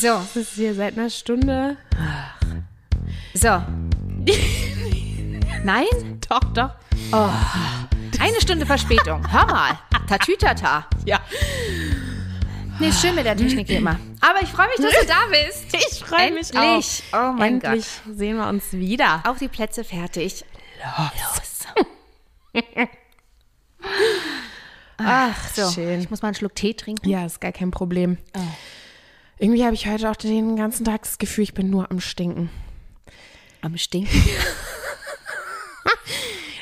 So, Das ist hier seit einer Stunde. so. Nein? Doch, doch. Eine Stunde Verspätung. Hör mal. Tatütata. Ja. Nee, schön mit der Technik wie immer. Aber ich freue mich, dass du da bist. Ich freue mich auch. Oh mein Endlich sehen wir uns wieder. Auf die Plätze fertig. Los. Ach, so. schön. Ich muss mal einen Schluck Tee trinken. Ja, ist gar kein Problem. Irgendwie habe ich heute auch den ganzen Tag das Gefühl, ich bin nur am Stinken. Am Stinken.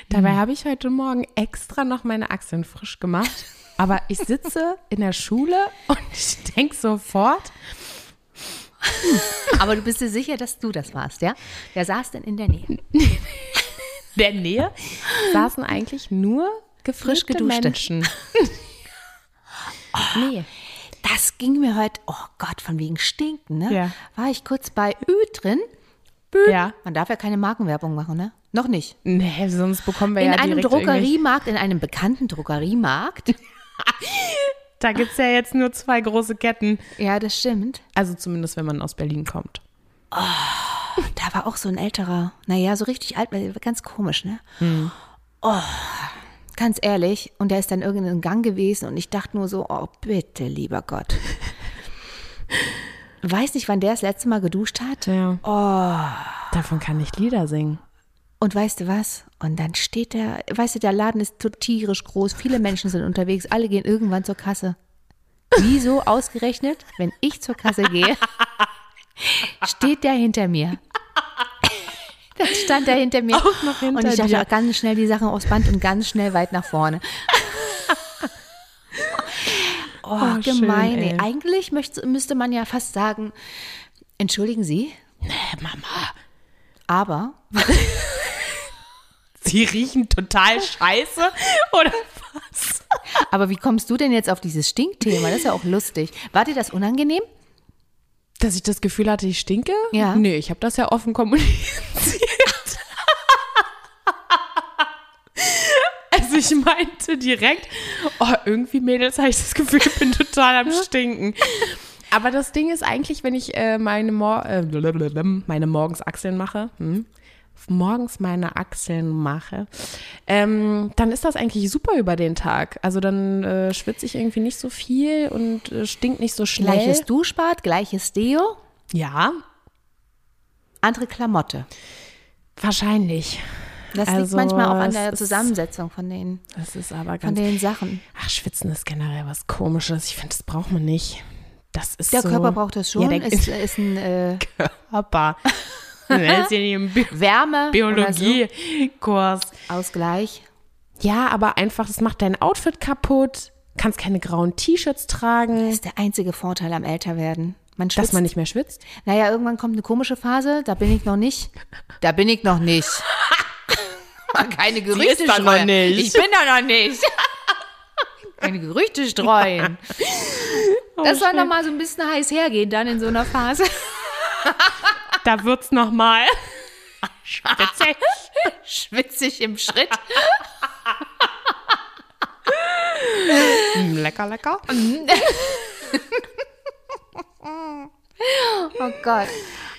Dabei habe ich heute Morgen extra noch meine Achseln frisch gemacht. Aber ich sitze in der Schule und ich denke sofort, Aber du bist dir sicher, dass du das warst, ja? Wer saß denn in der Nähe? der Nähe saßen eigentlich nur Frisch gefrischte. Menschen. nee. Das ging mir heute, oh Gott, von wegen Stinken, ne? Ja. War ich kurz bei Ü drin. Bü. Ja. Man darf ja keine Markenwerbung machen, ne? Noch nicht. Nee, sonst bekommen wir In ja einem direkt irgendwelche- Drogeriemarkt, in einem bekannten Drogeriemarkt. Da gibt es ja jetzt nur zwei große Ketten. ja, das stimmt. Also zumindest, wenn man aus Berlin kommt. Da war auch so ein älterer, naja, so richtig alt, weil- ganz komisch, ne? Oh, ganz ehrlich. Und der ist dann irgendein Gang gewesen und ich dachte nur so, oh, bitte, lieber Gott. Weiß nicht, wann der das letzte Mal geduscht hat. Ja. Oh. Davon kann ich Lieder singen. Und weißt du was? Und dann steht der, weißt du, der Laden ist tierisch groß, viele Menschen sind unterwegs, alle gehen irgendwann zur Kasse. Wieso ausgerechnet, wenn ich zur Kasse gehe, steht der hinter mir? Dann stand er hinter mir. Auch noch hinter und ich dachte dir. auch ganz schnell die Sachen aufs Band und ganz schnell weit nach vorne. Oh, Oh, schön, gemein. ey. Eigentlich möchte, müsste man ja fast sagen, entschuldigen Sie, Nee, Mama. aber Sie riechen total scheiße oder was? Aber wie kommst du denn jetzt auf dieses Stinkthema? Das ist ja auch lustig. War dir das unangenehm? Dass ich das Gefühl hatte, ich stinke? Ja. Nee, ich habe das ja offen kommuniziert. Also ich meinte direkt, oh, irgendwie Mädels habe ich das Gefühl, ich bin total am Stinken. Aber das Ding ist eigentlich, wenn ich äh, meine, Mor äh, meine morgens Achseln mache, hm, morgens meine Achseln mache, ähm, dann ist das eigentlich super über den Tag. Also dann äh, schwitze ich irgendwie nicht so viel und äh, stinkt nicht so schnell. Gleiches Duschbad, gleiches Deo, Ja, andere Klamotte. wahrscheinlich. Das liegt Also, manchmal auch an der Zusammensetzung von den, Das ist aber von ganz. den Sachen. Ach, Schwitzen ist generell was Komisches. Ich finde, das braucht man nicht. Das ist Der so, Körper braucht das schon. Ja, der ist, ist ein äh, Körper. Das ist ja im Bi Wärme Biologiekurs. so. Ausgleich. Ja, aber einfach, das macht dein Outfit kaputt. Kannst keine grauen T-Shirts tragen, Das ist der einzige Vorteil am Älterwerden. Man dass man nicht mehr schwitzt. naja, irgendwann kommt eine komische Phase, da bin ich noch nicht. Da bin ich noch nicht. Keine Gerüchte da noch streuen. nicht. Ich bin da noch nicht. Keine Gerüchte streuen. Das soll noch mal so ein bisschen heiß hergehen dann in so einer Phase. Da wird's noch mal. Witzig. Schwitzig im Schritt. Mm, lecker, lecker. Oh Gott.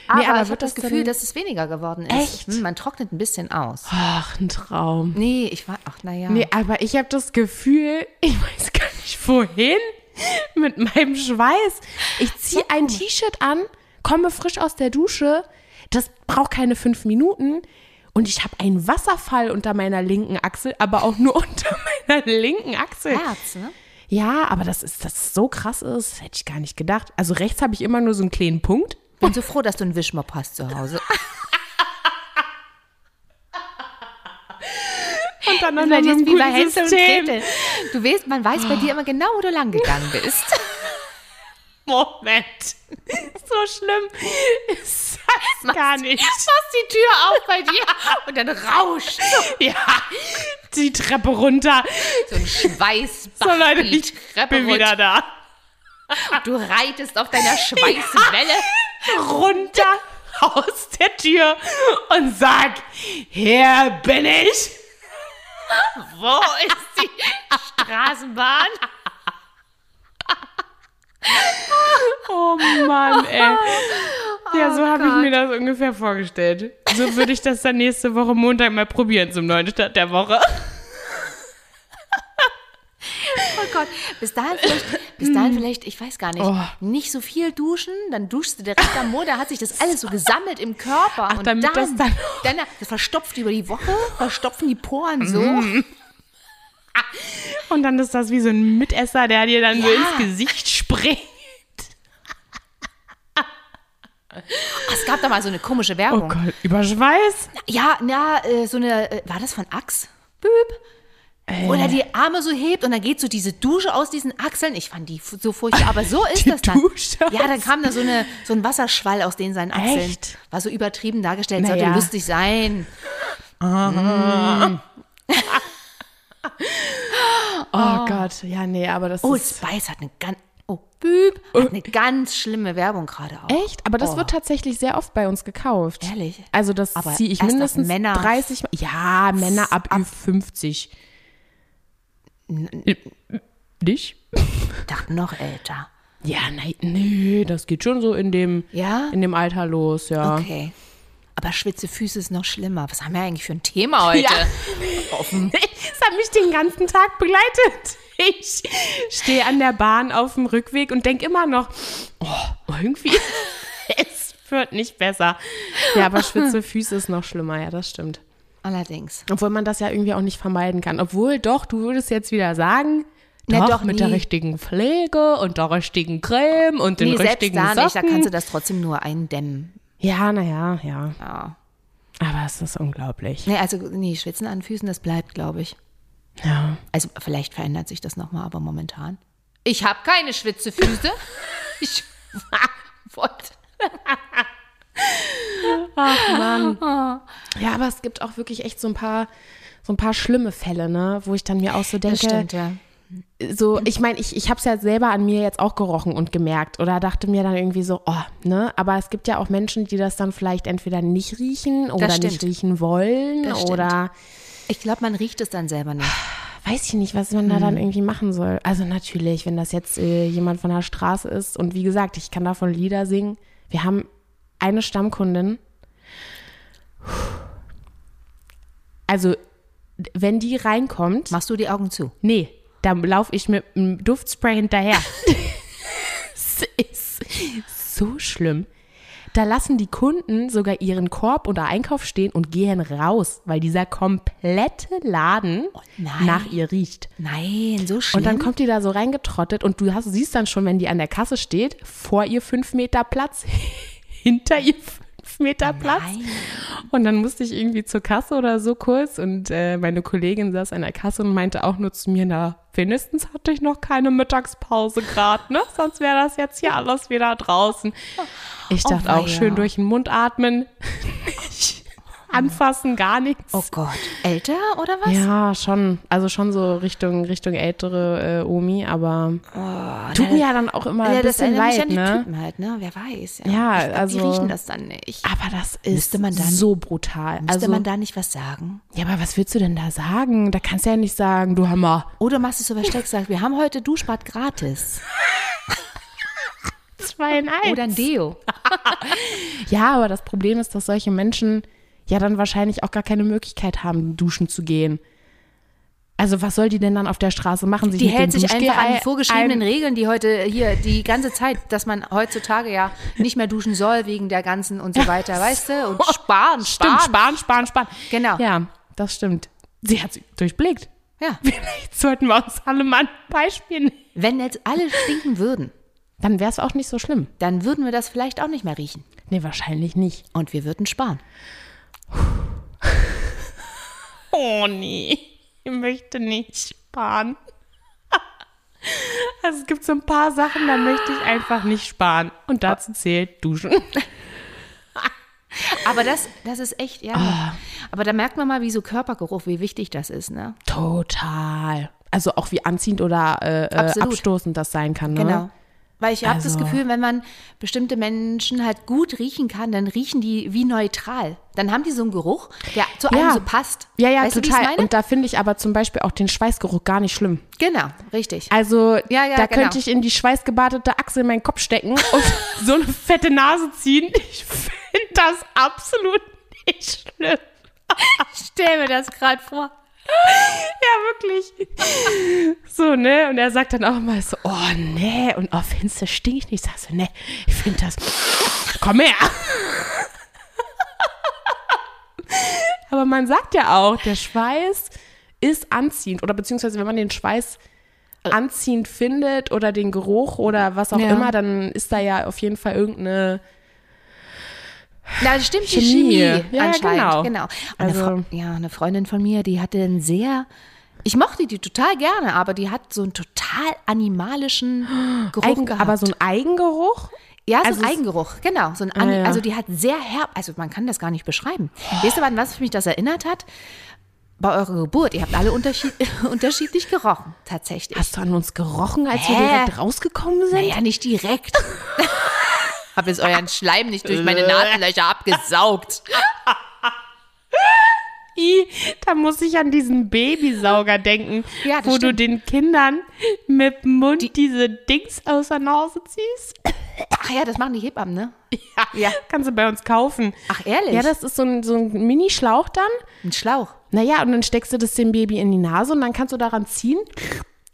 Aber, Nee, aber ich habe wird das Gefühl, dass es weniger geworden ist. Echt? Hm, man trocknet ein bisschen aus. Ach, ein Traum. Nee, ich war, ach naja. Nee, aber ich habe das Gefühl, ich weiß gar nicht wohin mit meinem Schweiß. Ich ziehe ein T-Shirt an, komme frisch aus der Dusche, das braucht keine fünf Minuten und ich habe einen Wasserfall unter meiner linken Achsel, aber auch nur unter meiner linken Achsel. Herz, ne? Ja, aber das ist, dass es so krass ist, hätte ich gar nicht gedacht. Also rechts habe ich immer nur so einen kleinen Punkt. Bin so froh, dass du einen Wischmopp hast zu Hause. Und dann noch ein ist wie bei Hänsel und. Gretel. Du weißt, man weiß bei dir immer genau, wo du lang gegangen bist. Moment. So schlimm. Das heißt gar nicht. Machst die Tür auf bei dir und dann rauscht Ja, die Treppe runter. so ein Schweißbach So Leute, die ich Treppe bin wieder da. runter. Du reitest auf deiner Schweißwelle. Runter aus der Tür und sag, hier bin ich. Wo ist die Straßenbahn? Oh Mann, ey. Ja, so habe ich Oh mir das ungefähr vorgestellt. So würde ich das dann nächste Woche Montag mal probieren zum neuen Start der Woche. Oh Gott, bis dahin vielleicht, bis dahin vielleicht, ich weiß gar nicht, Oh. nicht so viel duschen, dann duschst du direkt am Mond, da hat sich das alles so gesammelt im Körper. und damit dann, das dann- dann, das verstopft über die Woche, verstopfen die Poren so. Mhm. Und dann ist das wie so ein Mitesser, der dir dann so Ja. ins Gesicht springt. Es gab da mal so eine komische Oh Werbung. Gott, über Schweiß? Ja, na, äh, so eine, äh, war das von Axe? Büb. Wo er die Arme so hebt und dann geht so diese Dusche aus diesen Achseln. Ich fand die so furchtbar, aber so ist Die das dann. Dusche Ja, dann kam da so, eine, so ein Wasserschwall aus den seinen Achseln. Echt? War so übertrieben dargestellt, Naja. sollte lustig sein. Oh, Gott, ja, nee, aber das Old ist... Spice hat eine ganz, oh, Büb, hat eine ganz schlimme Werbung gerade auch. Echt? Aber das Oh. wird tatsächlich sehr oft bei uns gekauft. Ehrlich? Also das ziehe ich mindestens Männer- 30 Mal. Ja, Männer ab, Ü50. Nicht? Ich dachte noch älter. Ja, nein, nee, das geht schon so in dem, Ja? in dem Alter los, ja. Okay. Aber schwitze Füße ist noch schlimmer. Was haben wir eigentlich für ein Thema heute? Ja. Das hat mich den ganzen Tag begleitet. Ich stehe an der Bahn auf dem Rückweg und denke immer noch, oh, irgendwie, es wird nicht besser. Ja, aber schwitze Füße ist noch schlimmer, ja, das stimmt. Allerdings. Obwohl man das ja irgendwie auch nicht vermeiden kann. Obwohl, doch, du würdest jetzt wieder sagen, Na doch, doch, mit nie. der richtigen Pflege und der richtigen Creme und den Nee, selbst richtigen da Socken. nicht. Da kannst du das trotzdem nur eindämmen. ja, naja, ja. Ja. Aber es ist unglaublich. Nee, also, nee, Schwitzen an Füßen, das bleibt, glaube ich. Ja. Also, vielleicht verändert sich das nochmal, aber momentan. Ich habe keine Schwitzefüße. ich wollte. Ach Mann. Ja, aber es gibt auch wirklich echt so ein paar, so ein paar schlimme Fälle, ne, wo ich dann mir auch so Das denke, stimmt, ja. so, ich meine, ich, ich habe es ja selber an mir jetzt auch gerochen und gemerkt oder dachte mir dann irgendwie so, oh, ne, aber es gibt ja auch Menschen, die das dann vielleicht entweder nicht riechen oder nicht riechen wollen Das oder Ich glaube, man riecht es dann selber nicht. weiß ich nicht, was man da dann irgendwie machen soll. Also natürlich, wenn das jetzt äh, jemand von der Straße ist und wie gesagt, ich kann davon Lieder singen. Wir haben eine Stammkundin. Also, wenn die reinkommt, Machst du die Augen zu? nee, dann laufe ich mit einem Duftspray hinterher. Es ist so schlimm. Da lassen die Kunden sogar ihren Korb oder Einkauf stehen und gehen raus, weil dieser komplette Laden nein. nach ihr riecht. Nein, so schlimm. Und dann kommt die da so reingetrottet und du hast, siehst dann schon, wenn die an der Kasse steht, vor ihr fünf Meter Platz, hinter ihr fünf Meter Platz. Nein. Und dann musste ich irgendwie zur Kasse oder so kurz und äh, meine Kollegin saß an der Kasse und meinte auch nur zu mir, na, wenigstens hatte ich noch keine Mittagspause gerade, ne? Sonst wäre das jetzt hier alles wieder draußen. Ich Oh, dachte auch weia. schön durch den Mund atmen. Anfassen, gar nichts. Oh Gott. Älter oder was? Ja, schon. Also schon so Richtung, Richtung ältere äh, Omi, aber tut na, mir ja dann auch immer Oh, Ja, ein das bisschen erinnert mich leid, an die ne? Typen halt, ne? Wer weiß. Ja, ich glaub, also- Die riechen das dann nicht. Aber das ist Müsste man dann- so brutal. Müsste also, man da nicht was sagen? ja, aber was willst du denn da sagen? Da kannst du ja nicht sagen, du Hammer. Oder machst du so versteckt, sagst, wir haben heute Duschbad gratis. Zwei in eins. Oder ein Deo. Ja, aber das Problem ist, dass solche Menschen ja dann wahrscheinlich auch gar keine Möglichkeit haben, duschen zu gehen. Also was soll die denn dann auf der Straße machen? Sich Die hält sich einfach an die Duschgel vorgeschriebenen Regeln, die heute hier die ganze Zeit, dass man heutzutage ja nicht mehr duschen soll wegen der ganzen und so weiter, weißt du? Und sparen, sparen. Stimmt, sparen, sparen, sparen. Genau. Ja, das stimmt. Sie hat sie durchblickt. Ja. Vielleicht sollten wir uns alle mal ein Beispiel nehmen. Wenn jetzt alle stinken würden, Dann wäre es auch nicht so schlimm. dann würden wir das vielleicht auch nicht mehr riechen. Nee, wahrscheinlich nicht. Und wir würden sparen. Oh nee, ich möchte nicht sparen. Also es gibt so ein paar Sachen, da möchte ich einfach nicht sparen. Und dazu zählt Duschen. Aber das, das ist echt, ja. Ah. Aber da merkt man mal, wie so Körpergeruch, wie wichtig das ist, ne? Total. Also auch wie anziehend oder äh, äh, abstoßend das sein kann. Ne? Genau. Weil ich habe das Also- Gefühl, wenn man bestimmte Menschen halt gut riechen kann, dann riechen die wie neutral. Dann haben die so einen Geruch, der zu einem Ja. so passt. Ja, ja, weißt Du, total. ich meine? Und da finde ich aber zum Beispiel auch den Schweißgeruch gar nicht schlimm. genau, richtig. Also Ja, ja, da genau. könnte ich in die schweißgebadete Achse in meinen Kopf stecken und so eine fette Nase ziehen. Ich finde das absolut nicht schlimm. Stell mir das gerade vor. Ja, wirklich. So, ne? Und er sagt dann auch mal so, oh, nee. Und oh, findest du, stink ich nicht? Sagst du, nee, ich finde das, komm her. Aber man sagt ja auch, der Schweiß ist anziehend. Oder beziehungsweise, wenn man den Schweiß anziehend findet oder den Geruch oder was auch Ja. immer, dann ist da ja auf jeden Fall irgendeine Na, das stimmt, die Chemie. Chemie, Ja, anscheinend. genau. genau. Also- eine, ja, eine Freundin von mir, die hatte einen sehr, ich mochte die total gerne, aber die hat so einen total animalischen Geruch Eigen, gehabt. aber so ein Eigengeruch. Ja, so Also ein Eigengeruch, genau. So ein Ah, ja. Also die hat sehr herb, also man kann das gar nicht beschreiben. Weißt du, an was mich das erinnert hat? Bei eurer Geburt. Ihr habt alle unterschied unterschiedlich gerochen, tatsächlich. Hast du an uns gerochen, als wir Hä? direkt rausgekommen sind? naja, nicht direkt. Hab jetzt euren Schleim nicht durch meine Nasenlöcher abgesaugt. I, da muss ich an diesen Babysauger denken, Ja, wo du stimmt. den Kindern mit dem Mund diese Dings aus der Nase ziehst. Ach ja, das machen die Hebammen, ne? Ja, Ja. kannst du bei uns kaufen. Ach, ehrlich? Ja, das ist so ein, so ein Mini-Schlauch dann. Ein Schlauch. Naja, und dann steckst du das dem Baby in die Nase und dann kannst du daran ziehen.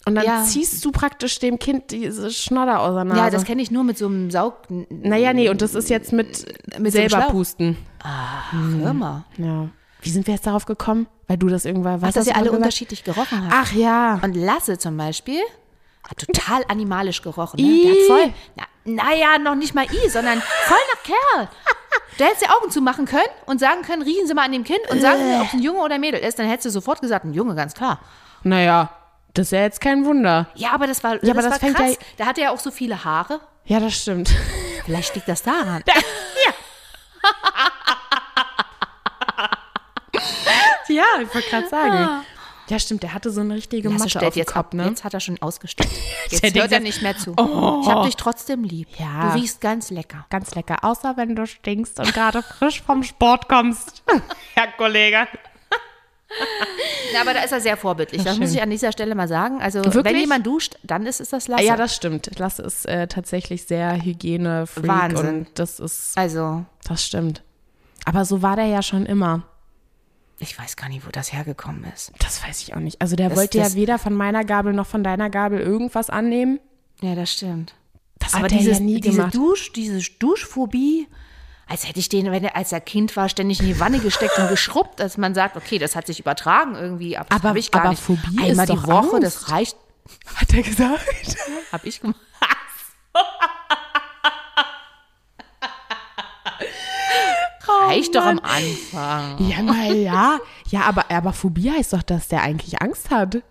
Und dann Ja. ziehst du praktisch dem Kind diese Schnodder aus der Nase. Ja, das kenne ich nur mit so einem Saug... naja, nee, und das ist jetzt mit, Mit so einem selber Schlauch? pusten. Firma. Ja. Wie sind wir jetzt darauf gekommen? Weil du das irgendwann, Ach, dass ihr alle unterschiedlich gerochen habt. Ach ja. Und Lasse zum Beispiel hat total animalisch gerochen. Ne? I. Der hat voll, na, naja, noch nicht mal I, sondern voll nach Kerl. Du hättest die Augen zumachen können und sagen können, riechen Sie mal an dem Kind und sagen Sie, ob es ein Junge oder ein Mädel ist. Dann hättest du sofort gesagt, ein Junge, ganz klar. Naja, das ist ja jetzt kein Wunder. Ja, aber das war, Ja, aber das war fängt krass. ja- Da hatte er auch so viele Haare. Ja, das stimmt. Vielleicht liegt das daran. ja, ich wollte gerade sagen. Ja, stimmt, der hatte so eine richtige Lasse Matte auf dem jetzt Kopf, ab. ne? Jetzt hat er schon ausgestellt. Jetzt Der hört er nicht mehr zu. Oh. Ich hab dich trotzdem lieb. Ja. Du riechst ganz lecker. Ganz lecker, außer wenn du stinkst und gerade frisch vom Sport kommst. Herr Kollege. Ja, aber da ist er sehr vorbildlich. Das schön. muss ich an dieser Stelle mal sagen. Also, wenn Wirklich? jemand duscht, dann ist es das Lasse. Ja, das stimmt. Lasse ist äh, tatsächlich sehr hygienefreak Wahnsinn. das ist, also, das stimmt. Aber so war der ja schon immer. ich weiß gar nicht, wo das hergekommen ist. Das weiß ich auch nicht. Also der Das- wollte das- ja weder von meiner Gabel noch von deiner Gabel irgendwas annehmen. Ja, das stimmt. Das Aber hat er dieses, ja nie diese, gemacht. Dusch, diese Duschphobie, als hätte ich den, wenn er als er Kind war, ständig in die Wanne gesteckt und geschrubbt, dass man sagt, okay, das hat sich übertragen irgendwie. Aber, Aber- ich gar aber nicht. Phobie Einmal ist die Woche, Angst. das reicht. Hat er gesagt? Hab ich gemacht. reicht doch am Anfang. Ja, naja. Ja, aber, aber Phobie heißt doch, dass der eigentlich Angst hat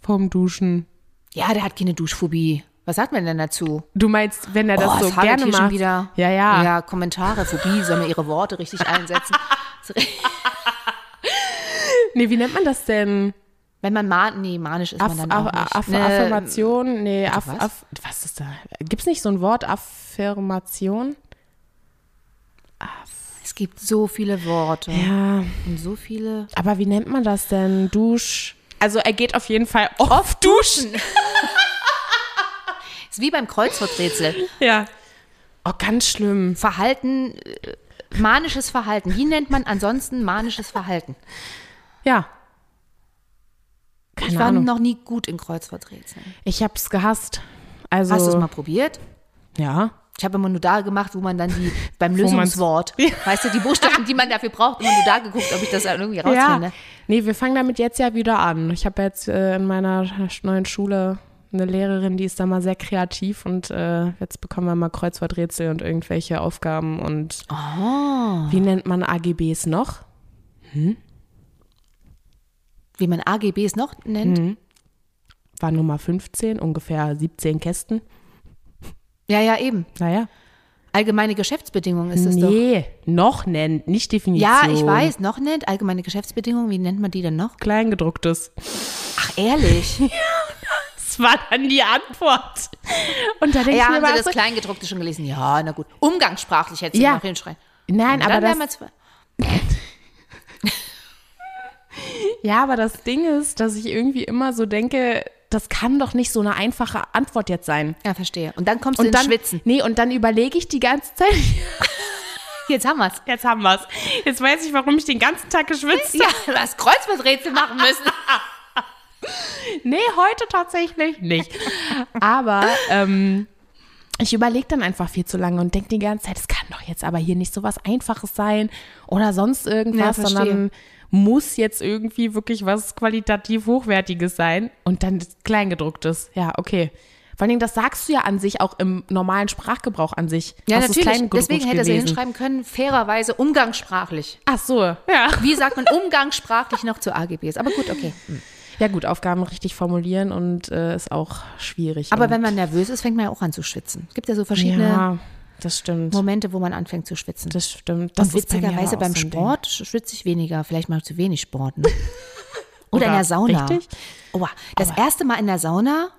vom Duschen. Ja, der hat keine Duschphobie. Was sagt man denn dazu? Du meinst, wenn er das Oh, so hagelt gerne macht? schon wieder. Ja, ja. Ja, Kommentare, Phobie, sollen wir ihre Worte richtig einsetzen? Nee, wie nennt man das denn? Wenn man man, nee, manisch ist Aff, man dann auch Aff, nicht. Aff, Ne, Affirmation? Nee, Aff, was? Aff, was ist da? Gibt es nicht so ein Wort, Affirmation? Es gibt so viele Worte Ja, und so viele. aber wie nennt man das denn? Dusch. Also er geht auf jeden Fall oft duschen. Ist wie beim Kreuzworträtsel. Ja. Oh, ganz schlimm. Verhalten, äh, manisches Verhalten. Wie nennt man ansonsten manisches Verhalten? Ja. Keine ich war Ahnung. noch nie gut in Kreuzworträtseln. Ich hab's gehasst. Also, Hast du es mal probiert? Ja. Ich habe immer nur da gemacht, wo man dann die beim Lösungswort, weißt du, die Buchstaben, die man dafür braucht, immer nur da geguckt, ob ich das dann irgendwie Ja. rausfinde. Nee, wir fangen damit jetzt ja wieder an. Ich habe jetzt äh, in meiner neuen Schule eine Lehrerin, die ist da mal sehr kreativ und äh, jetzt bekommen wir mal Kreuzworträtsel und irgendwelche Aufgaben und Oh. wie nennt man AGBs noch? Wie man AGBs noch nennt. Mhm. War Nummer 15, ungefähr 17 Kästen. Ja, ja, eben. Naja. Allgemeine Geschäftsbedingungen ist es doch. nee, noch nennt, nicht Definition. Ja, ich weiß, noch nennt. Allgemeine Geschäftsbedingungen, wie nennt man die denn noch? Kleingedrucktes. Ach, ehrlich? Das Das war dann die Antwort. Und da denke Ja, ich mir haben mal Sie das so, Kleingedruckte schon gelesen? Ja, na gut. Umgangssprachlich hätte sie Ja. noch hinschreien. nein, aber das, wir ja, aber das Ding ist, dass ich irgendwie immer so denke, das kann doch nicht so eine einfache Antwort jetzt sein. Ja, verstehe. Und dann kommst du Und ins dann, Schwitzen. nee, und dann überlege ich die ganze Zeit, Jetzt haben wir's. jetzt haben wir's. Jetzt weiß ich, warum ich den ganzen Tag geschwitzt Ja, du hast Kreuzworträtsel machen müssen. Nee, heute tatsächlich nicht. Aber ähm, ich überlege dann einfach viel zu lange und denke die ganze Zeit, es kann doch jetzt aber hier nicht so was Einfaches sein oder sonst irgendwas, Ja, sondern muss jetzt irgendwie wirklich was qualitativ Hochwertiges sein und dann das Kleingedrucktes. Ja, okay. Vor allen Dingen, das sagst du ja an sich auch im normalen Sprachgebrauch an sich. Ja, ist natürlich. Deswegen hätte sie hinschreiben können, fairerweise umgangssprachlich. Ach so, ja. Wie sagt man umgangssprachlich noch zu AGBs? Aber gut, okay. Ja gut, Aufgaben richtig formulieren und äh, ist auch schwierig. Aber wenn man nervös ist, fängt man ja auch an zu schwitzen. Es gibt ja so verschiedene ja, das stimmt. Momente, wo man anfängt zu schwitzen. Das stimmt. Das Und bei witzigerweise aber auch beim so Ding. Sport sch- schwitze ich weniger. Vielleicht mal zu wenig Sport. Ne? Oder, in der Sauna. Richtig? Oh, das erste Mal in der Sauna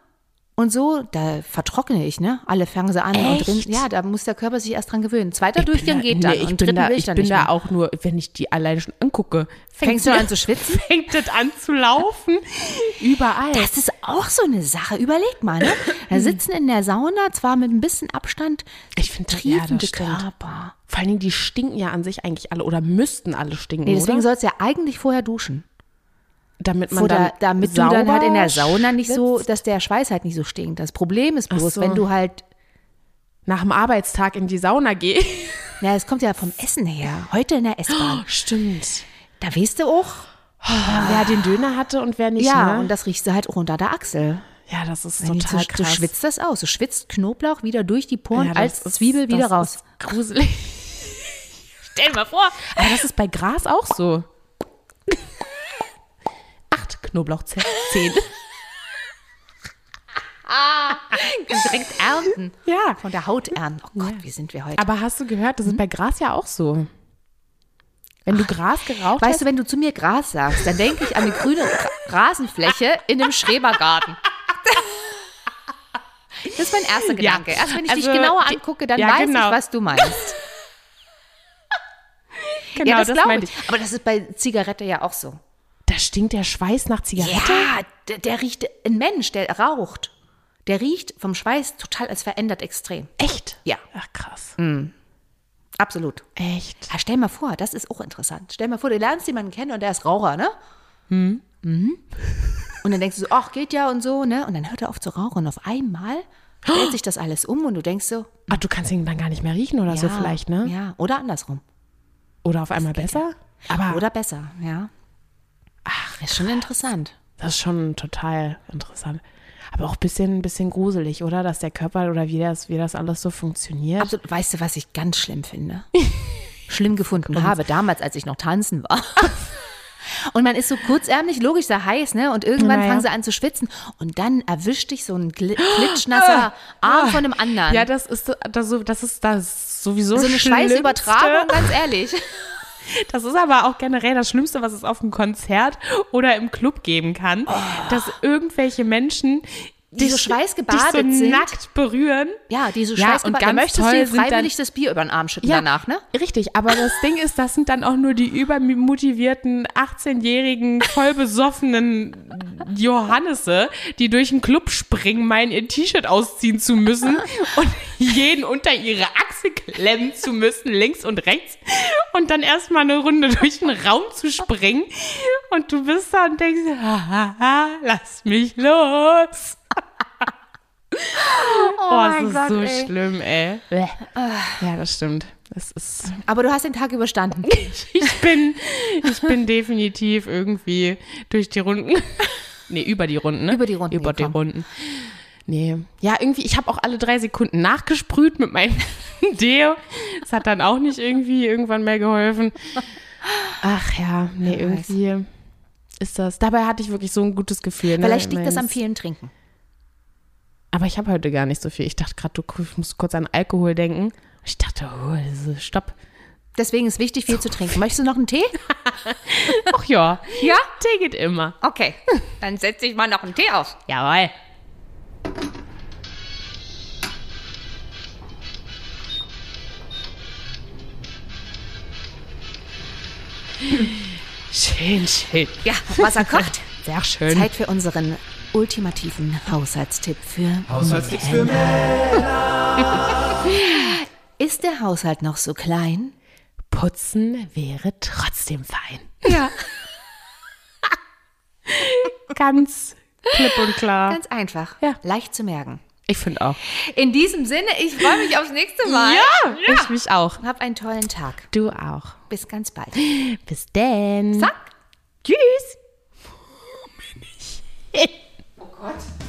und so, da vertrockne ich, ne? Alle fangen sie an und Echt? drin. Ja, da muss der Körper sich erst dran gewöhnen. Zweiter Durchgang geht dann. Nee, ich und bin da, will ich dann bin nicht da auch nur, wenn ich die alleine schon angucke. Fängst du an zu schwitzen? Fängt das an zu laufen? Überall. Das ist auch so eine Sache. Überleg mal, ne? Da sitzen in der Sauna, zwar mit ein bisschen Abstand, ich finde ja, triefende stimmt. Körper. Vor allen Dingen, die stinken ja an sich eigentlich alle oder müssten alle stinken, Nee, deswegen sollst du ja eigentlich vorher duschen. Damit man Oder dann damit du dann halt in der Sauna nicht so, dass der Schweiß halt nicht so stinkt. Das Problem ist bloß, so. wenn du halt, nach dem Arbeitstag in die Sauna gehe. na, es kommt ja vom Essen her. Heute in der S-Bahn. Stimmt. Da weißt du auch, wer den Döner hatte und wer nicht, ja, ne? und das riechst du halt auch unter der Achsel. ja, das ist Wenn total du, krass. du schwitzt das aus. Du schwitzt Knoblauch wieder durch die Poren Ja, als ist- Zwiebel wieder raus. Gruselig. Stell dir mal vor. Aber das ist bei Gras auch so. Knoblauchzehen. Direkt ernten. Ja. Von der Haut ernten. Oh Gott, wie sind wir heute? Aber hast du gehört, das ist bei Gras ja auch so. Wenn du Gras geraucht Weißt hast, du, wenn du zu mir Gras sagst, dann denke ich an die grüne Ra- Rasenfläche in einem Schrebergarten. Das ist mein erster Gedanke. Erst wenn ich dich also genauer die- angucke, dann ja, weiß genau. ich, was du meinst. genau, ja, das, glaube meinte ich. Aber das ist bei Zigarette ja auch so. Stinkt der Schweiß nach Zigarette. Ja, der, der riecht, ein Mensch, der raucht, der riecht vom Schweiß total als verändert extrem. Echt? Ja. Ach, krass. Absolut. Echt? Ja, stell mal vor, das ist auch interessant. Stell mal vor, du lernst jemanden kennen und der ist Raucher, ne? Mhm. Und dann denkst du so, ach, geht ja und so, ne? Und dann hört er auf zu rauchen und auf einmal stellt sich das alles um und du denkst so, Ach, du kannst ihn dann gar nicht mehr riechen oder so ja, vielleicht, ne? Ja, oder andersrum. Oder auf einmal besser? Aber Oder besser, ja. Ach, ist schon interessant. das ist schon total interessant. Aber auch ein bisschen, bisschen gruselig, oder? Dass der Körper oder wie das, wie das alles so funktioniert. Absolut. Weißt du, was ich ganz schlimm finde? schlimm gefunden habe, damals, als ich noch tanzen war. Und man ist so kurzärmlich, logisch sehr heiß, ne? Und irgendwann Naja. fangen sie an zu schwitzen. Und dann erwischt dich so ein gl- klitschnasser Arm von einem anderen. Ja, das ist, das, so- das ist das sowieso so eine. Schweißübertragung, ganz ehrlich. Das ist aber auch generell das Schlimmste, was es auf einem Konzert oder im Club geben kann, dass irgendwelche Menschen Die so schweißgebadet dich so sind. nackt berühren. Ja, diese Ja, Schweiß und da ganz möchtest du dir sind dann- freiwillig das Bier über den Arm schütten danach, ne? Richtig, aber das Ding ist, das sind dann auch nur die übermotivierten 18-jährigen, vollbesoffenen Johannese, die durch den Club springen, meinen ihr T-Shirt ausziehen zu müssen und jeden unter ihre Achse klemmen zu müssen, links und rechts und dann erstmal eine Runde durch den Raum zu springen und du bist da und denkst, haha, lass mich los. Oh, mein das ist Gott, so ey. schlimm, ey. Ja, das stimmt. Das ist Aber du hast den Tag überstanden. ich bin, ich bin definitiv irgendwie durch die Runden. Nee, über die Runden, ne? Über die Runden Über die gekommen. Runden. Nee. Ja, irgendwie, ich habe auch alle drei Sekunden nachgesprüht mit meinem Deo. Das hat dann auch nicht irgendwie irgendwann mehr geholfen. Ach ja, nee, irgendwie ist das. Dabei hatte ich wirklich so ein gutes Gefühl. Ne? Vielleicht liegt das am vielen Trinken. Aber ich habe heute gar nicht so viel. Ich dachte gerade, du musst kurz an Alkohol denken. Ich dachte, oh, stopp. Deswegen ist wichtig, viel so zu trinken. Möchtest du noch einen Tee? Ach ja. Ja? Tee geht immer. Okay, dann setze ich mal noch einen Tee auf. Jawohl. Schön, schön. Ja, Wasser kocht. Sehr schön. Zeit für unseren ultimativen Haushaltstipp für Haushaltstipps für Männer. Ist der Haushalt noch so klein? Putzen wäre trotzdem fein. Ja. Ganz klipp und klar. Ganz einfach. Ja. Leicht zu merken. Ich finde auch. In diesem Sinne, ich freue mich aufs nächste Mal. Ich mich auch. Hab einen tollen Tag. Du auch. Bis ganz bald. Bis denn. Zack. Tschüss. Oh Gott.